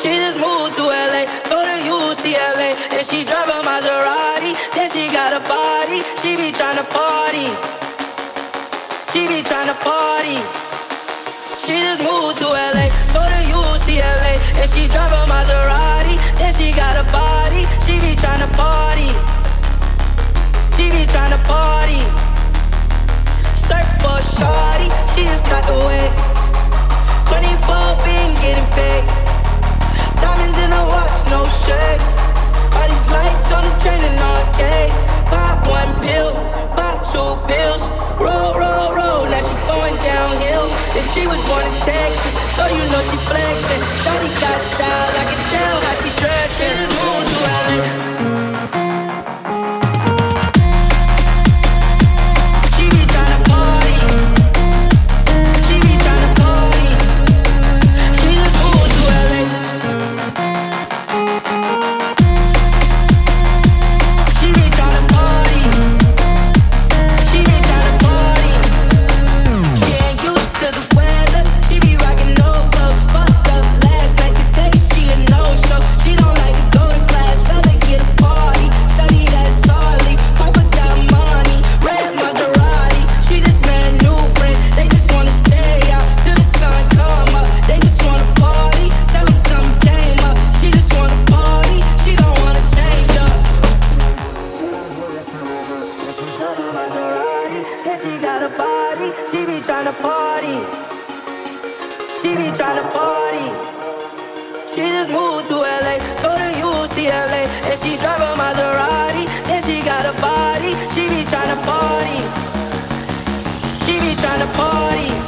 She just moved to LA, go to UCLA, and she drive a Maserati. Then she got a body, she be tryna party. She be tryna party. She just moved to LA, go to UCLA, and she drive a Maserati. Then she got a body, she be tryna party. No shirts. All these lights on the chain and arcade. Pop one pill, pop two pills. Roll, roll, roll. Now she going downhill. And she was born in Texas, so you know she flexing. Shawty got style, she be tryna party. She be tryna party. She just moved to LA, go to UCLA, and she drive a Maserati. And she got a body, she be tryna party. She be tryna party.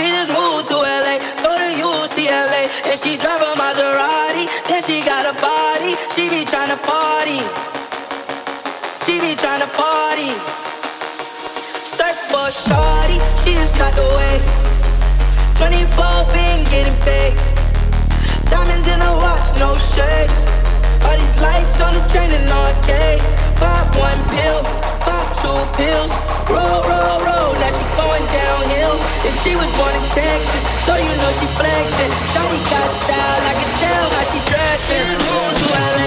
She just moved to LA, go to UCLA, and she drive a Maserati. Then she got a body, she be tryna party. She be tryna party. Surfboard shorty, she just caught the wave. 24 been getting paid. Diamonds in a watch, no shirts. All these lights on the chain and arcade. Pop one pill, pop two pills. Roll, roll, roll. Now she downhill. And she was born in Texas, so you know she flexing. Shawty got style, I can tell how she LA.